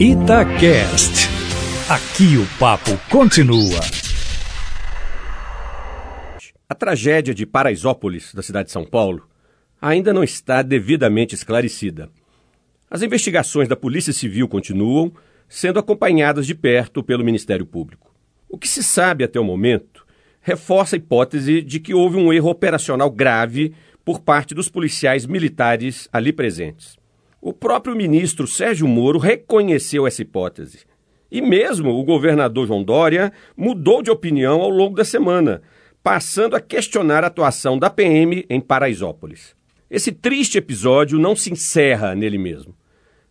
Itacast. Aqui o papo continua. A tragédia de Paraisópolis, da cidade de São Paulo, ainda não está devidamente esclarecida. As investigações da Polícia Civil continuam, sendo acompanhadas de perto pelo Ministério Público. O que se sabe até o momento reforça a hipótese de que houve um erro operacional grave por parte dos policiais militares ali presentes. O próprio ministro Sérgio Moro reconheceu essa hipótese. E mesmo o governador João Dória mudou de opinião ao longo da semana, passando a questionar a atuação da PM em Paraisópolis. Esse triste episódio não se encerra nele mesmo.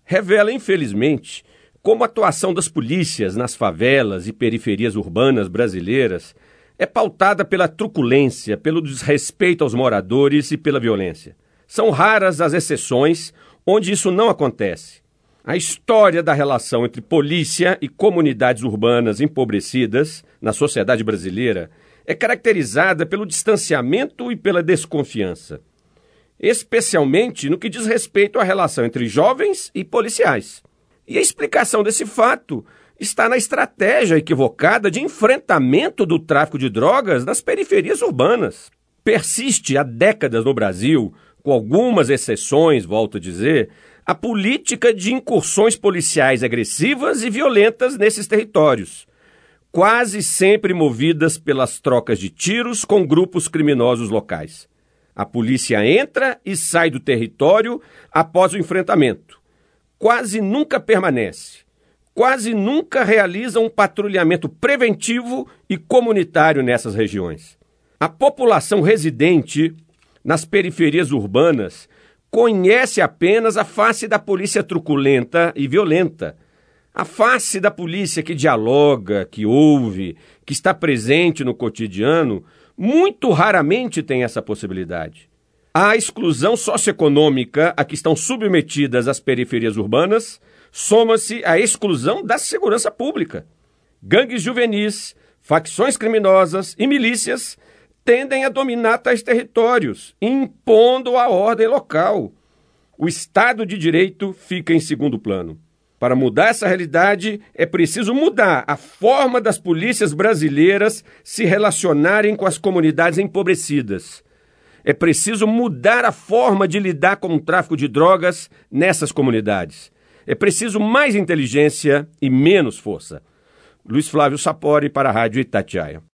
Revela, infelizmente, como a atuação das polícias nas favelas e periferias urbanas brasileiras é pautada pela truculência, pelo desrespeito aos moradores e pela violência. São raras as exceções onde isso não acontece. A história da relação entre polícia e comunidades urbanas empobrecidas na sociedade brasileira é caracterizada pelo distanciamento e pela desconfiança, especialmente no que diz respeito à relação entre jovens e policiais. E a explicação desse fato está na estratégia equivocada de enfrentamento do tráfico de drogas nas periferias urbanas. Persiste há décadas no Brasil, com algumas exceções, volto a dizer, a política de incursões policiais agressivas e violentas nesses territórios, quase sempre movidas pelas trocas de tiros com grupos criminosos locais. A polícia entra e sai do território após o enfrentamento. Quase nunca permanece quase nunca realiza um patrulhamento preventivo e comunitário nessas regiões. A população residente nas periferias urbanas conhece apenas a face da polícia truculenta e violenta. A face da polícia que dialoga, que ouve, que está presente no cotidiano, muito raramente tem essa possibilidade. A exclusão socioeconômica a que estão submetidas as periferias urbanas soma-se à exclusão da segurança pública. Gangues juvenis, facções criminosas e milícias tendem a dominar tais territórios, impondo a ordem local. O Estado de Direito fica em segundo plano. Para mudar essa realidade, é preciso mudar a forma das polícias brasileiras se relacionarem com as comunidades empobrecidas. É preciso mudar a forma de lidar com o tráfico de drogas nessas comunidades. É preciso mais inteligência e menos força. Luiz Flávio Sapori para a Rádio Itatiaia.